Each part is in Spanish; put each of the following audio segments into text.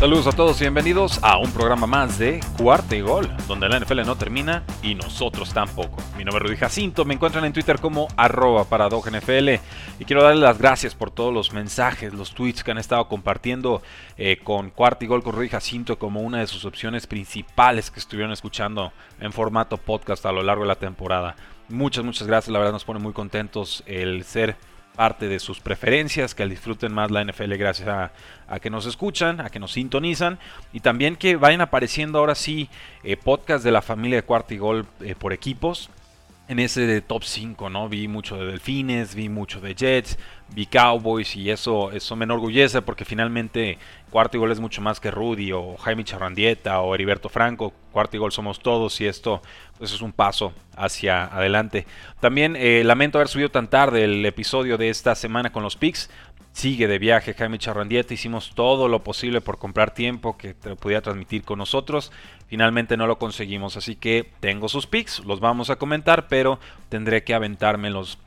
Saludos a todos y bienvenidos a un programa más de Cuarta y Gol, donde la NFL no termina y nosotros tampoco. Mi nombre es Rudy Jacinto, me encuentran en Twitter como arroba NFL y quiero darles las gracias por todos los mensajes, los tweets que han estado compartiendo eh, con Cuarta y Gol con Rudy Jacinto como una de sus opciones principales que estuvieron escuchando en formato podcast a lo largo de la temporada. Muchas, muchas gracias, la verdad nos pone muy contentos el ser parte de sus preferencias, que disfruten más la NFL gracias a, que nos escuchan, a que nos sintonizan y también que vayan apareciendo ahora sí eh, podcasts de la familia de Cuarto y Gol eh, por equipos. En ese de top 5, ¿no? Vi mucho de Delfines, vi mucho de Jets, vi Cowboys y eso, eso me enorgullece porque finalmente Cuarto y Gol es mucho más que Rudy o Jaime Charrandieta o Heriberto Franco. Cuarto y Gol somos todos y esto pues, es un paso hacia adelante. También eh, lamento haber subido tan tarde el episodio de esta semana con los picks. Sigue de viaje Jaime Charrandieta. Hicimos todo lo posible por comprar tiempo que te pudiera transmitir con nosotros. Finalmente no lo conseguimos. Así que tengo sus picks. Los vamos a comentar. Pero tendré que aventármelos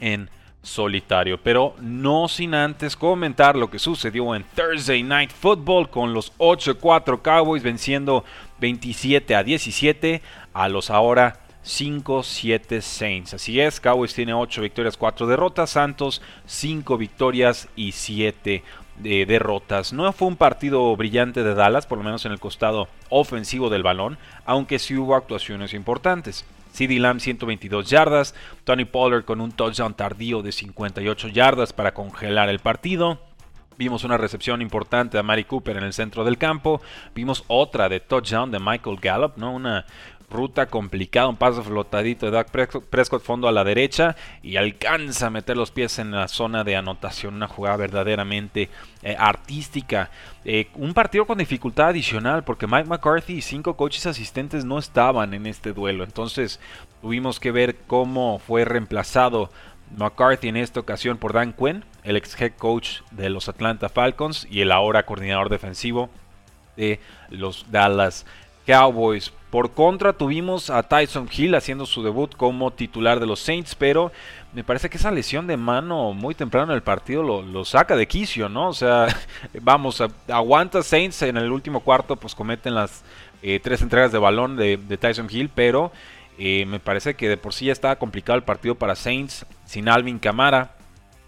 en solitario. Pero no sin antes comentar lo que sucedió en Thursday Night Football con los 8-4 Cowboys venciendo 27 a 17 a los ahora 5-7 Saints. Así es, Cowboys tiene 8 victorias, 4 derrotas, Santos 5 victorias y 7 eh, derrotas. No fue un partido brillante de Dallas, por lo menos en el costado ofensivo del balón, aunque sí hubo actuaciones importantes. CD Lamb 122 yardas, Tony Pollard con un touchdown tardío de 58 yardas para congelar el partido. Vimos una recepción importante a Mari Cooper en el centro del campo. Vimos otra de touchdown de Michael Gallup, ¿no? Una, ruta complicada, un paso flotadito de Doug Prescott fondo a la derecha y alcanza a meter los pies en la zona de anotación, una jugada verdaderamente eh, artística. Eh, un partido con dificultad adicional porque Mike McCarthy y cinco coaches asistentes no estaban en este duelo, entonces tuvimos que ver cómo fue reemplazado McCarthy en esta ocasión por Dan Quinn, el ex head coach de los Atlanta Falcons y el ahora coordinador defensivo de los Dallas Cowboys. Por contra, tuvimos a Tyson Hill haciendo su debut como titular de los Saints, pero me parece que esa lesión de mano muy temprano en el partido lo, saca de quicio, ¿no? O sea, vamos, aguanta Saints en el último cuarto, pues cometen las eh, tres entregas de balón de, Tyson Hill, pero eh, me parece que de por sí ya estaba complicado el partido para Saints sin Alvin Camara.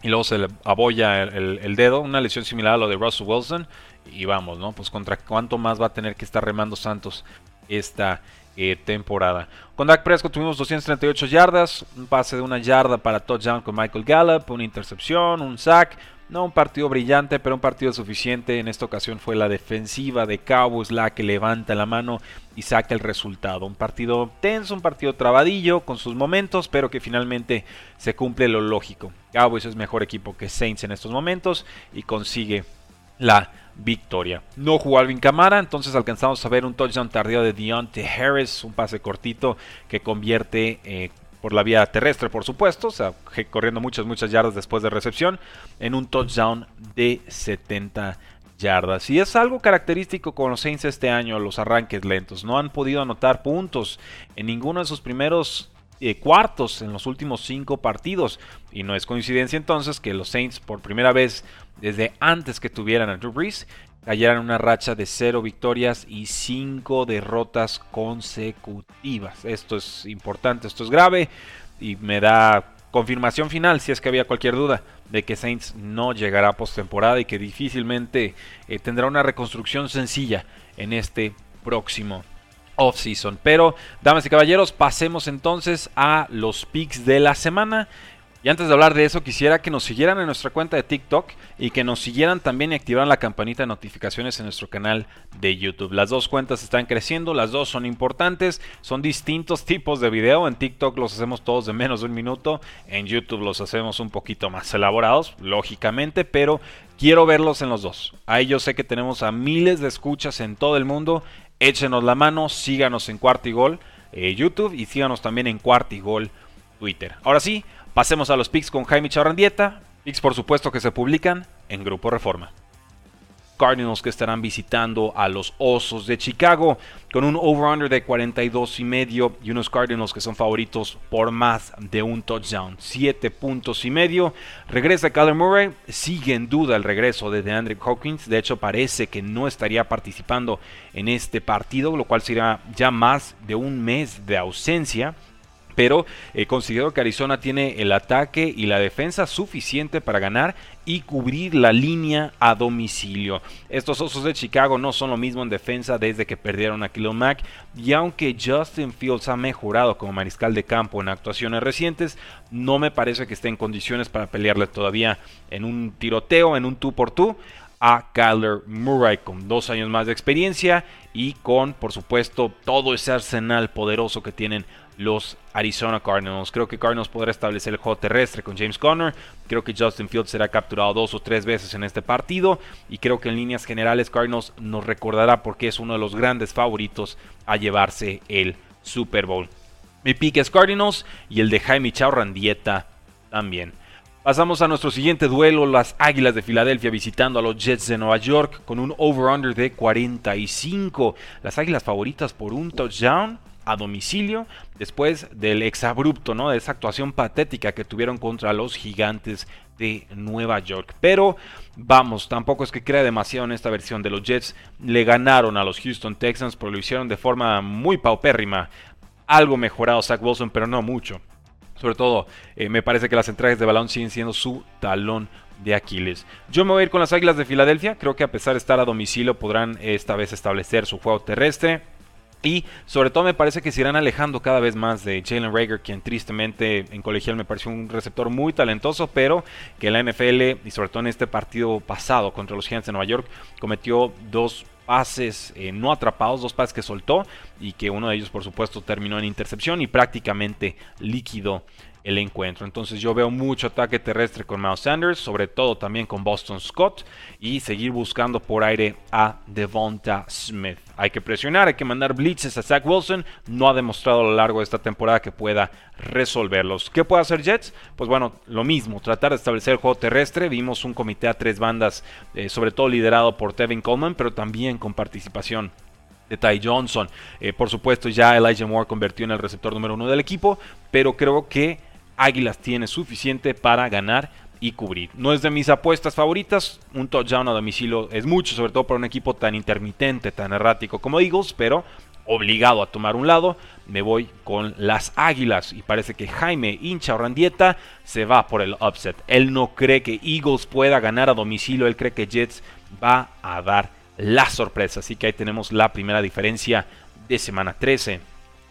Y luego se le abolla el, el, dedo, una lesión similar a lo de Russell Wilson. Y vamos, ¿no? Pues contra cuánto más va a tener que estar remando Santos esta eh, temporada. Con Dak Prescott tuvimos 238 yardas, un pase de una yarda para touchdown con Michael Gallup, una intercepción, un sack. No un partido brillante, pero un partido suficiente. En esta ocasión fue la defensiva de Cowboys la que levanta la mano y saca el resultado. Un partido tenso, un partido trabadillo con sus momentos, pero que finalmente se cumple lo lógico. Cowboys es mejor equipo que Saints en estos momentos y consigue la victoria. No jugó Alvin Camara, entonces alcanzamos a ver un touchdown tardío de Deontay Harris, un pase cortito que convierte eh, por la vía terrestre, por supuesto, o sea, corriendo muchas, muchas yardas después de recepción, en un touchdown de 70 yardas. Y es algo característico con los Saints este año, los arranques lentos. No han podido anotar puntos en ninguno de sus primeros eh, cuartos en los últimos cinco partidos. Y no es coincidencia entonces que los Saints por primera vez desde antes que tuvieran a Drew Brees cayeran una racha de cero victorias y cinco derrotas consecutivas. Esto es importante, esto es grave y me da confirmación final si es que había cualquier duda de que Saints no llegará a postemporada y que difícilmente eh, tendrá una reconstrucción sencilla en este próximo off-season. Pero, damas y caballeros, pasemos entonces a los picks de la semana. Y antes de hablar de eso, quisiera que nos siguieran en nuestra cuenta de TikTok y que nos siguieran también y activaran la campanita de notificaciones en nuestro canal de YouTube. Las dos cuentas están creciendo, las dos son importantes, son distintos tipos de video. En TikTok los hacemos todos de menos de un minuto, en YouTube los hacemos un poquito más elaborados, lógicamente, pero quiero verlos en los dos. Ahí yo sé que tenemos a miles de escuchas en todo el mundo. Échenos la mano, síganos en Cuartigol eh, YouTube y síganos también en Cuartigol Twitter. Ahora sí, Pasemos a los picks con Jaime Charrandieta. Picks, por supuesto, que se publican en Grupo Reforma. Cardinals que estarán visitando a los Osos de Chicago con un over-under de 42 y medio y unos Cardinals que son favoritos por más de un touchdown, 7 puntos y medio. Regresa Kyler Murray, sigue en duda el regreso de DeAndre Hawkins, de hecho parece que no estaría participando en este partido, lo cual será ya más de un mes de ausencia pero eh, considero que Arizona tiene el ataque y la defensa suficiente para ganar y cubrir la línea a domicilio. Estos Osos de Chicago no son lo mismo en defensa desde que perdieron a Kilo Mack y aunque Justin Fields ha mejorado como mariscal de campo en actuaciones recientes, no me parece que esté en condiciones para pelearle todavía en un tiroteo, en un tú por tú a Kyler Murray con dos años más de experiencia y con por supuesto todo ese arsenal poderoso que tienen los Arizona Cardinals. Creo que Cardinals podrá establecer el juego terrestre con James Conner. Creo que Justin Fields será capturado dos o tres veces en este partido. Y creo que en líneas generales Cardinals nos recordará porque es uno de los grandes favoritos a llevarse el Super Bowl. Mi pick es Cardinals y el de Jaime Chaurrandieta también. Pasamos a nuestro siguiente duelo, las Águilas de Filadelfia visitando a los Jets de Nueva York con un over-under de 45. Las Águilas favoritas por un touchdown a domicilio después del exabrupto, ¿no? De esa actuación patética que tuvieron contra los gigantes de Nueva York. Pero vamos, tampoco es que crea demasiado en esta versión de los Jets. Le ganaron a los Houston Texans, pero lo hicieron de forma muy paupérrima. Algo mejorado Zach Wilson, pero no mucho. Sobre todo, eh, me parece que las entradas de balón siguen siendo su talón de Aquiles. Yo me voy a ir con las Águilas de Filadelfia. Creo que a pesar de estar a domicilio podrán esta vez establecer su juego terrestre. Y sobre todo me parece que se irán alejando cada vez más de Jalen Rager, quien tristemente en colegial me pareció un receptor muy talentoso, pero que la NFL y sobre todo en este partido pasado contra los Giants de Nueva York cometió dos pases eh, no atrapados, dos pases que soltó y que uno de ellos por supuesto terminó en intercepción y prácticamente líquido el encuentro. Entonces yo veo mucho ataque terrestre con Miles Sanders, sobre todo también con Boston Scott y seguir buscando por aire a Devonta Smith. Hay que presionar, hay que mandar blitzes a Zach Wilson. No ha demostrado a lo largo de esta temporada que pueda resolverlos. ¿Qué puede hacer Jets? Pues bueno, lo mismo, tratar de establecer el juego terrestre. Vimos un comité a tres bandas, eh, sobre todo liderado por Tevin Coleman, pero también con participación de Ty Johnson. Eh, por supuesto, ya Elijah Moore convirtió en el receptor número uno del equipo, pero creo que Águilas tiene suficiente para ganar y cubrir. No es de mis apuestas favoritas, un touchdown a domicilio es mucho, sobre todo para un equipo tan intermitente, tan errático como Eagles, pero obligado a tomar un lado, me voy con las Águilas y parece que Jaime hincha Randieta se va por el upset. Él no cree que Eagles pueda ganar a domicilio, él cree que Jets va a dar la sorpresa, así que ahí tenemos la primera diferencia de semana 13.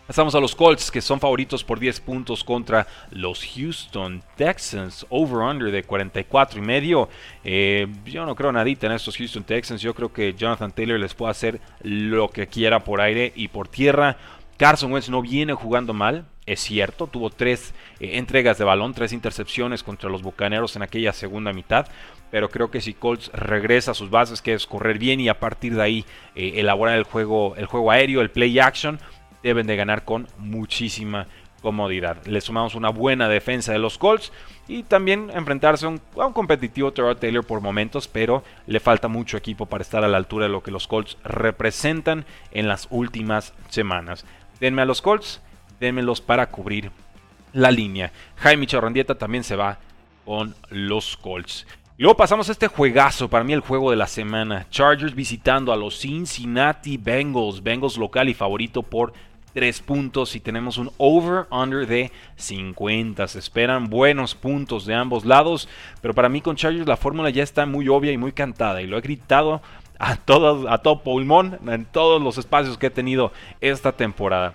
Pasamos a los Colts, que son favoritos por 10 puntos contra los Houston Texans. Over-under de 44 y medio. Eh, yo no creo nadita en estos Houston Texans. Yo creo que Jonathan Taylor les puede hacer lo que quiera por aire y por tierra. Carson Wentz no viene jugando mal, es cierto. Tuvo tres eh, entregas de balón, tres intercepciones contra los Bucaneros en aquella segunda mitad. Pero creo que si Colts regresa a sus bases, que es correr bien y a partir de ahí eh, elaborar el juego, el juego aéreo, el play action deben de ganar con muchísima comodidad. Le sumamos una buena defensa de los Colts y también enfrentarse a un, competitivo Terrell Taylor por momentos, pero le falta mucho equipo para estar a la altura de lo que los Colts representan en las últimas semanas. Denme a los Colts, denmelos para cubrir la línea. Jaime Chorrandieta también se va con los Colts. Luego pasamos a este juegazo, para mí el juego de la semana. Chargers visitando a los Cincinnati Bengals. Bengals local y favorito por 3 puntos y tenemos un over-under de 50. Se esperan buenos puntos de ambos lados, pero para mí con Chargers la fórmula ya está muy obvia y muy cantada y lo he gritado a todo, a todo pulmón en todos los espacios que he tenido esta temporada.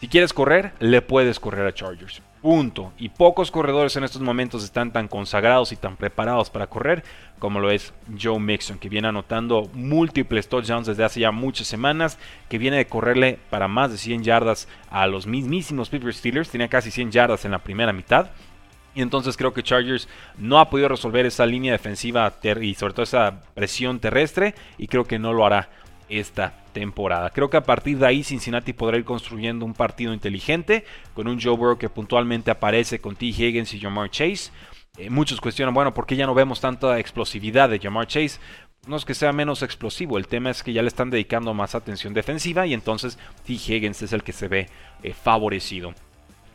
Si quieres correr, le puedes correr a Chargers. Punto. Y pocos corredores en estos momentos están tan consagrados y tan preparados para correr como lo es Joe Mixon, que viene anotando múltiples touchdowns desde hace ya muchas semanas, que viene de correrle para más de 100 yardas a los mismísimos Pittsburgh Steelers, tenía casi 100 yardas en la primera mitad. Y entonces creo que Chargers no ha podido resolver esa línea defensiva y sobre todo esa presión terrestre y creo que no lo hará esta temporada. Creo que a partir de ahí Cincinnati podrá ir construyendo un partido inteligente con un Joe Burrow que puntualmente aparece con T. Higgins y Jamar Chase. Eh, muchos cuestionan, bueno, ¿por qué ya no vemos tanta explosividad de Jamar Chase? No es que sea menos explosivo, el tema es que ya le están dedicando más atención defensiva y entonces T. Higgins es el que se ve eh, favorecido.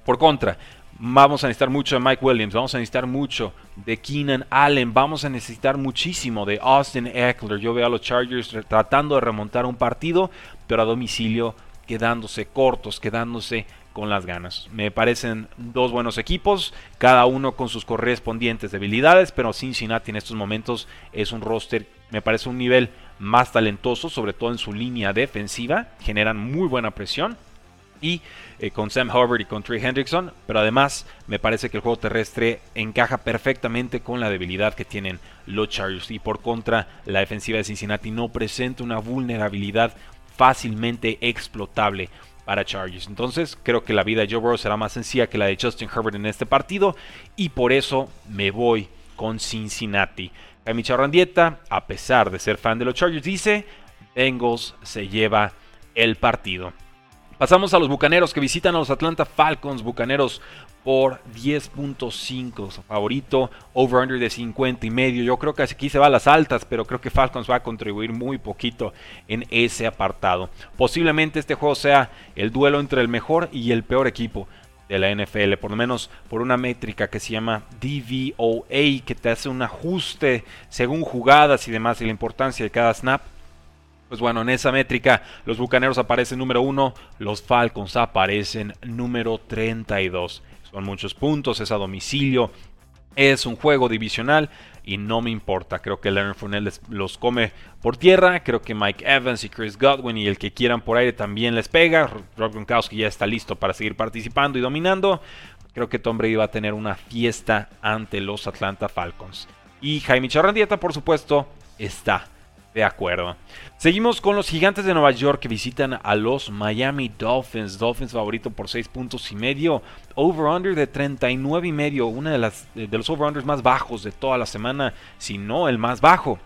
Por contra, Vamos a necesitar mucho de Mike Williams, vamos a necesitar mucho de Keenan Allen, vamos a necesitar muchísimo de Austin Eckler. Yo veo a los Chargers tratando de remontar un partido, pero a domicilio quedándose cortos, quedándose con las ganas. Me parecen dos buenos equipos, cada uno con sus correspondientes debilidades, pero Cincinnati en estos momentos es un roster, me parece un nivel más talentoso, sobre todo en su línea defensiva, generan muy buena presión y eh, con Sam Hubbard y con Trey Hendrickson, pero además me parece que el juego terrestre encaja perfectamente con la debilidad que tienen los Chargers y por contra la defensiva de Cincinnati no presenta una vulnerabilidad fácilmente explotable para Chargers. Entonces creo que la vida de Joe Burrow será más sencilla que la de Justin Herbert en este partido y por eso me voy con Cincinnati. Jaime Charrandieta, a pesar de ser fan de los Chargers, dice Bengals se lleva el partido. Pasamos a los Bucaneros que visitan a los Atlanta Falcons. Bucaneros por 10.5. Favorito, over-under de 50 y medio. Yo creo que aquí se va a las altas, pero creo que Falcons va a contribuir muy poquito en ese apartado. Posiblemente este juego sea el duelo entre el mejor y el peor equipo de la NFL, por lo menos por una métrica que se llama DVOA, que te hace un ajuste según jugadas y demás y la importancia de cada snap. Pues bueno, en esa métrica los Bucaneros aparecen número 1, los Falcons aparecen número 32. Son muchos puntos, es a domicilio, es un juego divisional y no me importa. Creo que Leonard Fournette los come por tierra. Creo que Mike Evans y Chris Godwin y el que quieran por aire también les pega. Rob Gronkowski ya está listo para seguir participando y dominando. Creo que Tom Brady va a tener una fiesta ante los Atlanta Falcons. Y Jaime Charrandieta, por supuesto, está de acuerdo. Seguimos con los gigantes de Nueva York que visitan a los Miami Dolphins. Dolphins favorito por 6 puntos y medio. Over-under de 39 y medio. Uno de, las, de los over-unders más bajos de toda la semana, si no el más bajo.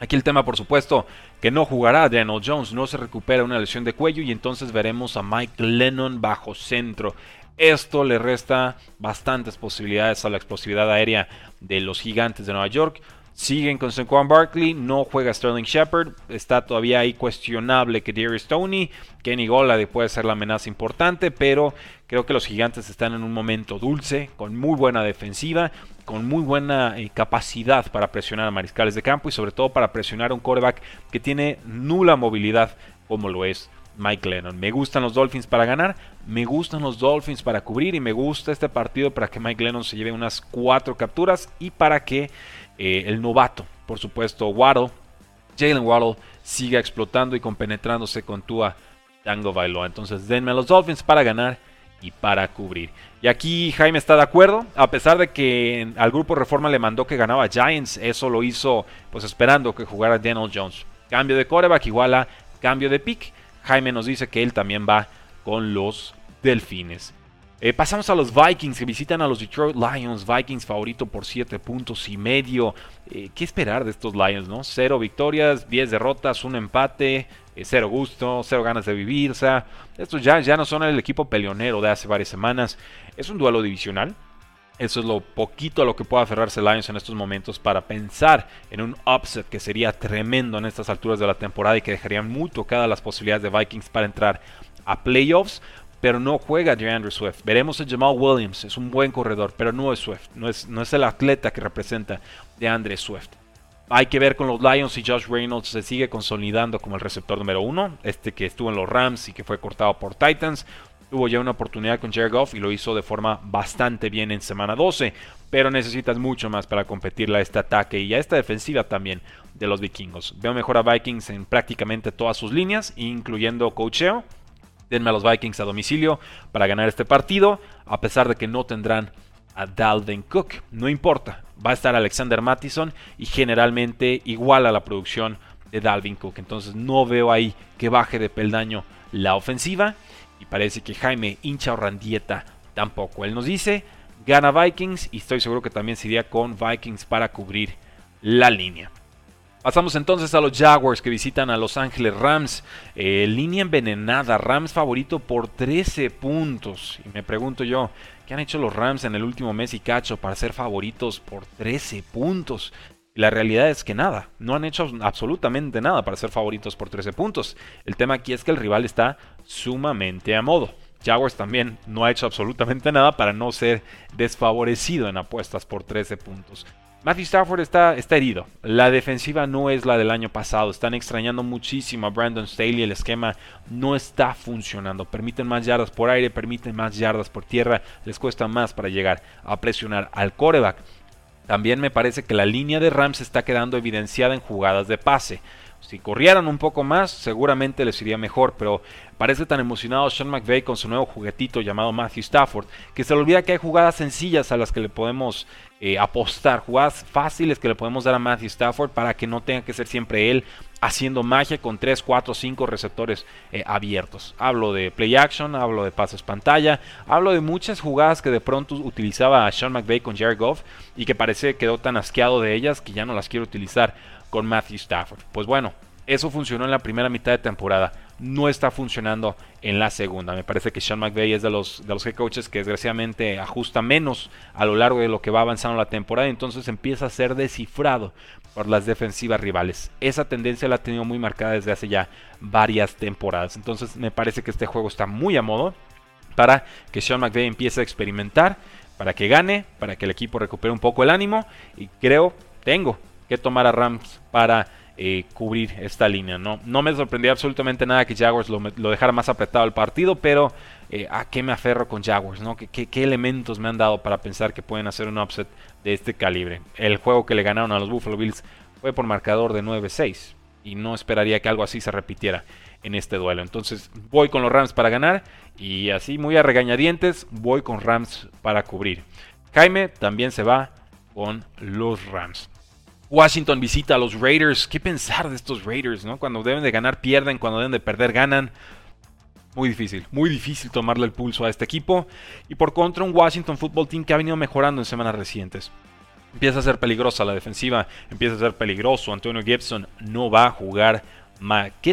Aquí el tema, por supuesto, que no jugará Daniel Jones, no se recupera una lesión de cuello y entonces veremos a Mike Lennon bajo centro. Esto le resta bastantes posibilidades a la explosividad aérea de los gigantes de Nueva York. Siguen con Saquon Barkley, no juega Sterling Shepard, está todavía ahí cuestionable que Darius Stoney, Kenny Golladay puede ser la amenaza importante, pero creo que los gigantes están en un momento dulce, con muy buena defensiva, con muy buena eh, capacidad para presionar a mariscales de campo y sobre todo para presionar a un quarterback que tiene nula movilidad como lo es Mike Lennon. Me gustan los Dolphins para ganar, me gustan los Dolphins para cubrir y me gusta este partido para que Mike Lennon se lleve unas cuatro capturas y para que eh, el novato, por supuesto, Waddle, Jalen Waddle, siga explotando y compenetrándose con Tua Tango Bailoa. Entonces denme a los Dolphins para ganar y para cubrir. Y aquí Jaime está de acuerdo, a pesar de que al grupo Reforma le mandó que ganaba Giants, eso lo hizo pues esperando que jugara Daniel Jones. Cambio de coreback igual a cambio de pick. Jaime nos dice que él también va con los Delfines. Eh, pasamos a los Vikings que visitan a los Detroit Lions. Vikings favorito por 7 puntos y medio. Eh, ¿Qué esperar de estos Lions, no? Cero victorias, 10 derrotas, un empate, eh, cero gusto, cero ganas de vivir. Estos ya, ya no son el equipo peleonero de hace varias semanas. Es un duelo divisional. Eso es lo poquito a lo que puede aferrarse Lions en estos momentos para pensar en un upset que sería tremendo en estas alturas de la temporada y que dejarían muy tocadas las posibilidades de Vikings para entrar a playoffs pero no juega DeAndre Swift. Veremos a Jamal Williams, es un buen corredor, pero no es Swift, no es, no es el atleta que representa DeAndre Swift. Hay que ver con los Lions y Josh Reynolds se sigue consolidando como el receptor número uno. Este que estuvo en los Rams y que fue cortado por Titans. Tuvo ya una oportunidad con Jared Goff y lo hizo de forma bastante bien en semana 12. Pero necesitas mucho más para competirle a este ataque y a esta defensiva también de los vikingos. Veo mejor a Vikings en prácticamente todas sus líneas, incluyendo cocheo Denme a los Vikings a domicilio para ganar este partido, a pesar de que no tendrán a Dalvin Cook. No importa, va a estar Alexander Mattison y generalmente igual a la producción de Dalvin Cook. Entonces no veo ahí que baje de peldaño la ofensiva y parece que Jaime hincha o randieta tampoco. Él nos dice, gana Vikings y estoy seguro que también se iría con Vikings para cubrir la línea. Pasamos entonces a los Jaguars que visitan a Los Ángeles Rams. Eh, línea envenenada, Rams favorito por 13 puntos. Y me pregunto yo, ¿qué han hecho los Rams en el último mes y cacho para ser favoritos por 13 puntos? La realidad es que nada, no han hecho absolutamente nada para ser favoritos por 13 puntos. El tema aquí es que el rival está sumamente a modo. Jaguars también no ha hecho absolutamente nada para no ser desfavorecido en apuestas por 13 puntos. Matthew Stafford está, está, herido. La defensiva no es la del año pasado. Están extrañando muchísimo a Brandon Staley. El esquema no está funcionando. Permiten más yardas por aire, permiten más yardas por tierra. Les cuesta más para llegar a presionar al coreback. También me parece que la línea de Rams está quedando evidenciada en jugadas de pase. Si corrieran un poco más, seguramente les iría mejor, pero parece tan emocionado Sean McVay con su nuevo juguetito llamado Matthew Stafford, que se le olvida que hay jugadas sencillas a las que le podemos eh, apostar, jugadas fáciles que le podemos dar a Matthew Stafford para que no tenga que ser siempre él haciendo magia con 3, 4, 5 receptores eh, abiertos. Hablo de play action, hablo de pases pantalla, hablo de muchas jugadas que de pronto utilizaba Sean McVay con Jared Goff y que parece quedó tan asqueado de ellas que ya no las quiero utilizar con Matthew Stafford. Pues bueno, eso funcionó en la primera mitad de temporada. No está funcionando en la segunda. Me parece que Sean McVay es de los, de los head coaches que desgraciadamente ajusta menos a lo largo de lo que va avanzando la temporada. Entonces empieza a ser descifrado por las defensivas rivales. Esa tendencia la ha tenido muy marcada desde hace ya varias temporadas. Entonces me parece que este juego está muy a modo para que Sean McVay empiece a experimentar, para que gane, para que el equipo recupere un poco el ánimo. Y creo, tengo que tomar a Rams para eh, cubrir esta línea. ¿no? no me sorprendía absolutamente nada que Jaguars lo, dejara más apretado el partido, pero eh, ¿a qué me aferro con Jaguars? ¿no? ¿Qué, ¿Qué, elementos me han dado para pensar que pueden hacer un upset de este calibre? El juego que le ganaron a los Buffalo Bills fue por marcador de 9-6 y no esperaría que algo así se repitiera en este duelo. Entonces voy con los Rams para ganar y así muy a regañadientes voy con Rams para cubrir. Jaime también se va con los Rams. Washington visita a los Raiders. ¿Qué pensar de estos Raiders? ¿no? Cuando deben de ganar, pierden. Cuando deben de perder, ganan. Muy difícil, muy difícil tomarle el pulso a este equipo. Y por contra, un Washington Football Team que ha venido mejorando en semanas recientes. Empieza a ser peligrosa la defensiva, empieza a ser peligroso. Antonio Gibson no va a jugar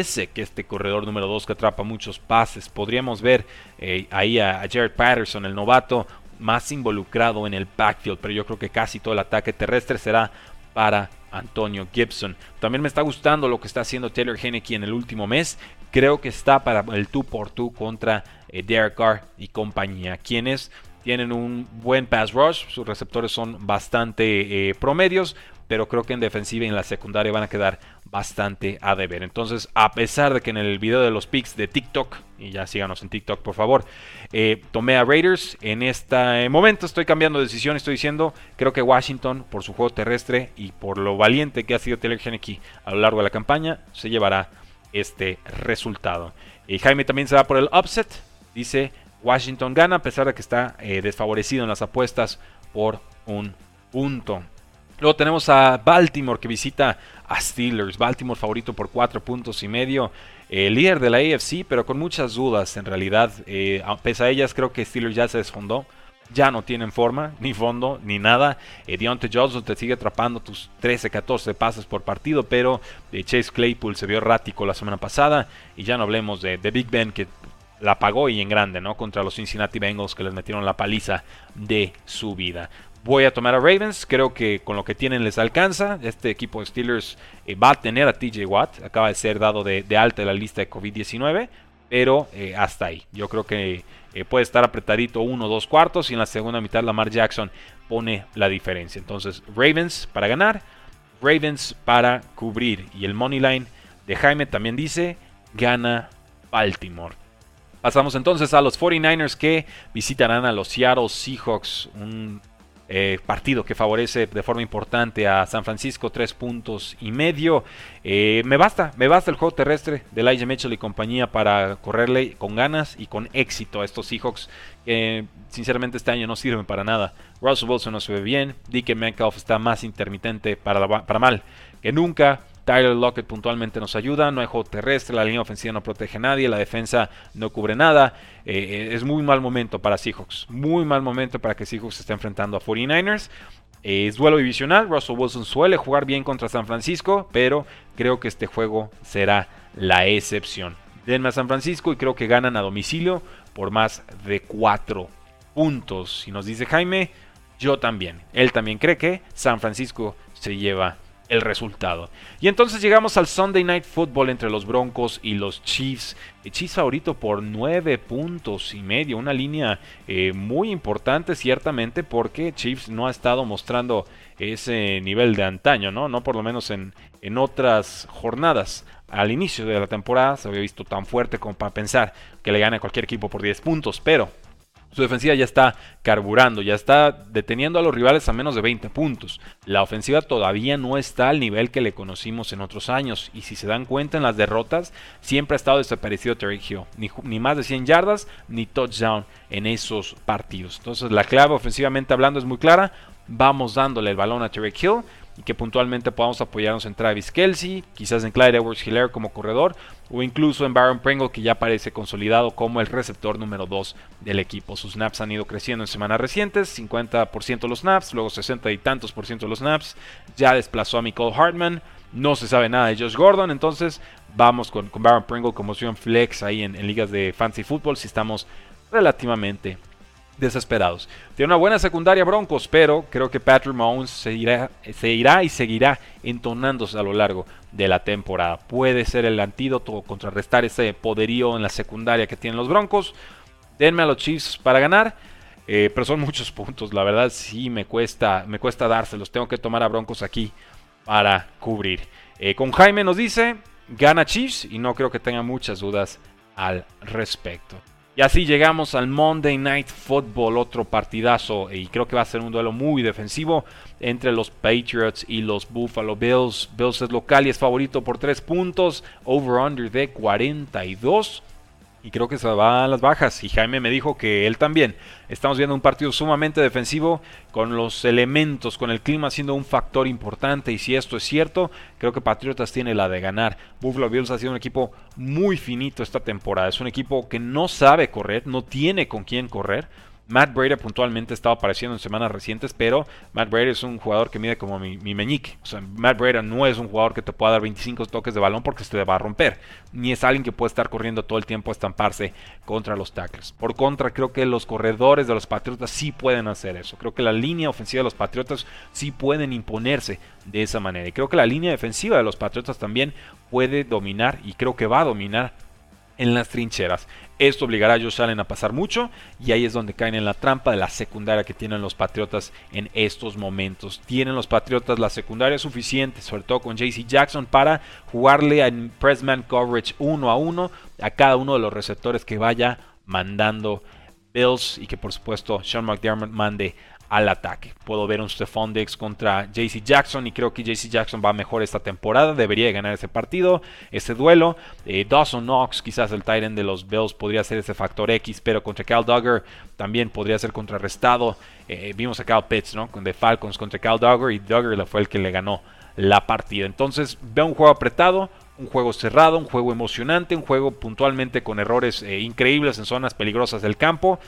sé que este corredor número 2 que atrapa muchos pases. Podríamos ver eh, ahí a, a Jared Patterson, el novato, más involucrado en el backfield, pero yo creo que casi todo el ataque terrestre será para Antonio Gibson. También me está gustando lo que está haciendo Taylor Henneke en el último mes. Creo que está para el 2 por 2 contra eh, Derek Carr y compañía, quienes tienen un buen pass rush, sus receptores son bastante eh, promedios, pero creo que en defensiva y en la secundaria van a quedar bastante a deber. Entonces, a pesar de que en el video de los picks de TikTok, y ya síganos en TikTok por favor, eh, tomé a Raiders, en este momento estoy cambiando de decisión, estoy diciendo, creo que Washington, por su juego terrestre y por lo valiente que ha sido Taylor Henneke a lo largo de la campaña, se llevará este resultado. Y Jaime también se va por el upset, dice Washington gana a pesar de que está eh, desfavorecido en las apuestas por un punto. Luego tenemos a Baltimore que visita a Steelers. Baltimore favorito por 4 puntos y medio. El líder de la AFC, pero con muchas dudas en realidad. Eh, pese a ellas, creo que Steelers ya se desfondó. Ya no tienen forma, ni fondo, ni nada. Eh, Deontay Johnson te sigue atrapando tus 13, 14 pases por partido, pero eh, Chase Claypool se vio errático la semana pasada. Y ya no hablemos de, de Big Ben, que la pagó y en grande, ¿no? Contra los Cincinnati Bengals que les metieron la paliza de su vida. Voy a tomar a Ravens, creo que con lo que tienen les alcanza. Este equipo de Steelers eh, va a tener a TJ Watt, acaba de ser dado de, alta en la lista de COVID-19, pero eh, hasta ahí. Yo creo que eh, puede estar apretadito uno o dos cuartos y en la segunda mitad Lamar Jackson pone la diferencia. Entonces Ravens para ganar, Ravens para cubrir. Y el money line de Jaime también dice, gana Baltimore. Pasamos entonces a los 49ers que visitarán a los Seattle Seahawks. Un eh, partido que favorece de forma importante a San Francisco, tres puntos y medio. Eh, me basta, me basta el juego terrestre de Elijah Mitchell y compañía para correrle con ganas y con éxito a estos Seahawks que sinceramente este año no sirven para nada. Russell Wilson no se bien, DK Metcalf está más intermitente para, para mal que nunca. Tyler Lockett puntualmente nos ayuda, no hay juego terrestre, la línea ofensiva no protege a nadie, la defensa no cubre nada. Eh, es muy mal momento para Seahawks, muy mal momento para que Seahawks se esté enfrentando a 49ers. es duelo divisional, Russell Wilson suele jugar bien contra San Francisco, pero creo que este juego será la excepción. Denme a San Francisco y creo que ganan a domicilio por más de 4 puntos. Y nos dice Jaime, yo también. Él también cree que San Francisco se lleva el resultado. Y entonces llegamos al Sunday Night Football entre los Broncos y los Chiefs. Chiefs favorito por 9 puntos y medio, una línea eh, muy importante ciertamente porque Chiefs no ha estado mostrando ese nivel de antaño, ¿no? No por lo menos en, en otras jornadas. Al inicio de la temporada se había visto tan fuerte como para pensar que le gane a cualquier equipo por 10 puntos, pero su defensiva ya está carburando, ya está deteniendo a los rivales a menos de 20 puntos. La ofensiva todavía no está al nivel que le conocimos en otros años. Y si se dan cuenta en las derrotas, siempre ha estado desaparecido Terry Hill. Ni, más de 100 yardas, ni touchdown en esos partidos. Entonces la clave ofensivamente hablando es muy clara. Vamos dándole el balón a Terry Hill y que puntualmente podamos apoyarnos en Travis Kelsey, quizás en Clyde Edwards Hilaire como corredor, o incluso en Baron Pringle, que ya parece consolidado como el receptor número 2 del equipo. Sus snaps han ido creciendo en semanas recientes, 50% de los snaps, luego 60 y tantos por ciento los snaps, ya desplazó a Nicole Hartman, no se sabe nada de Josh Gordon, entonces vamos con, Baron Pringle como opción flex ahí en, en ligas de fantasy football si estamos relativamente desesperados. Tiene una buena secundaria Broncos, pero creo que Patrick Mahomes se irá, se irá y seguirá entonándose a lo largo de la temporada. Puede ser el antídoto contrarrestar ese poderío en la secundaria que tienen los Broncos. Denme a los Chiefs para ganar. Eh, pero son muchos puntos, la verdad sí me cuesta, me cuesta dárselos. Tengo que tomar a Broncos aquí para cubrir. Eh, con Jaime nos dice, gana Chiefs y no creo que tenga muchas dudas al respecto. Y así llegamos al Monday Night Football, otro partidazo, y creo que va a ser un duelo muy defensivo entre los Patriots y los Buffalo Bills. Bills es local y es favorito por 3 puntos, over-under de 42 y creo que se va a las bajas. Y Jaime me dijo que él también. Estamos viendo un partido sumamente defensivo con los elementos, con el clima siendo un factor importante. Y si esto es cierto, creo que Patriotas tiene la de ganar. Buffalo Bills ha sido un equipo muy finito esta temporada. Es un equipo que no sabe correr, no tiene con quién correr. Matt Brady puntualmente estaba apareciendo en semanas recientes, pero Matt Brady es un jugador que mide como mi, meñique. O sea, Matt Brady no es un jugador que te pueda dar 25 toques de balón porque se te va a romper. Ni es alguien que puede estar corriendo todo el tiempo a estamparse contra los tackles. Por contra, creo que los corredores de los Patriotas sí pueden hacer eso. Creo que la línea ofensiva de los Patriotas sí pueden imponerse de esa manera. Y creo que la línea defensiva de los Patriotas también puede dominar y creo que va a dominar en las trincheras. Esto obligará a Josh Allen a pasar mucho y ahí es donde caen en la trampa de la secundaria que tienen los Patriotas en estos momentos. Tienen los Patriotas la secundaria suficiente, sobre todo con JC Jackson, para jugarle en pressman coverage uno a uno a cada uno de los receptores que vaya mandando Bills y que por supuesto Sean McDermott mande al ataque. Puedo ver un Stephon Diggs contra JC Jackson y creo que JC Jackson va mejor esta temporada. Debería ganar ese partido, ese duelo. Eh, Dawson Knox, quizás el Titan de los Bills, podría ser ese factor X, pero contra Cal Duggar también podría ser contrarrestado. Eh, vimos a Cal Pitts, ¿no? De Falcons contra Cal Duggar y Duggar fue el que le ganó la partida. Entonces veo un juego apretado, un juego cerrado, un juego emocionante, un juego puntualmente con errores eh, increíbles en zonas peligrosas del campo.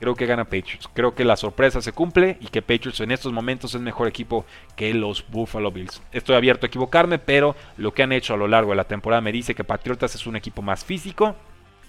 Creo que gana Patriots. Creo que la sorpresa se cumple y que Patriots en estos momentos es mejor equipo que los Buffalo Bills. Estoy abierto a equivocarme, pero lo que han hecho a lo largo de la temporada me dice que Patriotas es un equipo más físico,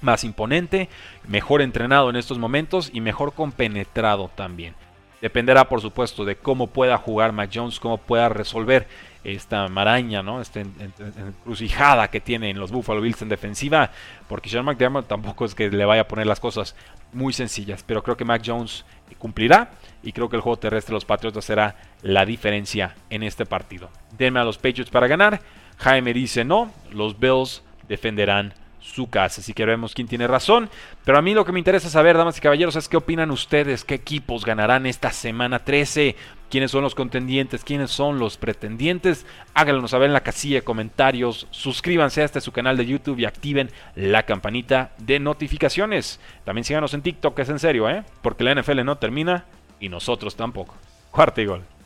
más imponente, mejor entrenado en estos momentos y mejor compenetrado también. Dependerá, por supuesto, de cómo pueda jugar Mac Jones, cómo pueda resolver esta maraña, ¿no? Esta encrucijada que tienen los Buffalo Bills en defensiva, porque Sean McDermott tampoco es que le vaya a poner las cosas muy sencillas, pero creo que Mac Jones cumplirá y creo que el juego terrestre de los Patriotas será la diferencia en este partido. Denme a los Patriots para ganar. Jaime dice no, los Bills defenderán su casa. Así que veremos quién tiene razón. Pero a mí lo que me interesa saber, damas y caballeros, es qué opinan ustedes, qué equipos ganarán esta semana 13, quiénes son los contendientes, quiénes son los pretendientes. Háganlo saber en la casilla de comentarios, suscríbanse a este su canal de YouTube y activen la campanita de notificaciones. También síganos en TikTok, es en serio, ¿eh? Porque la NFL no termina y nosotros tampoco. Cuarta y gol.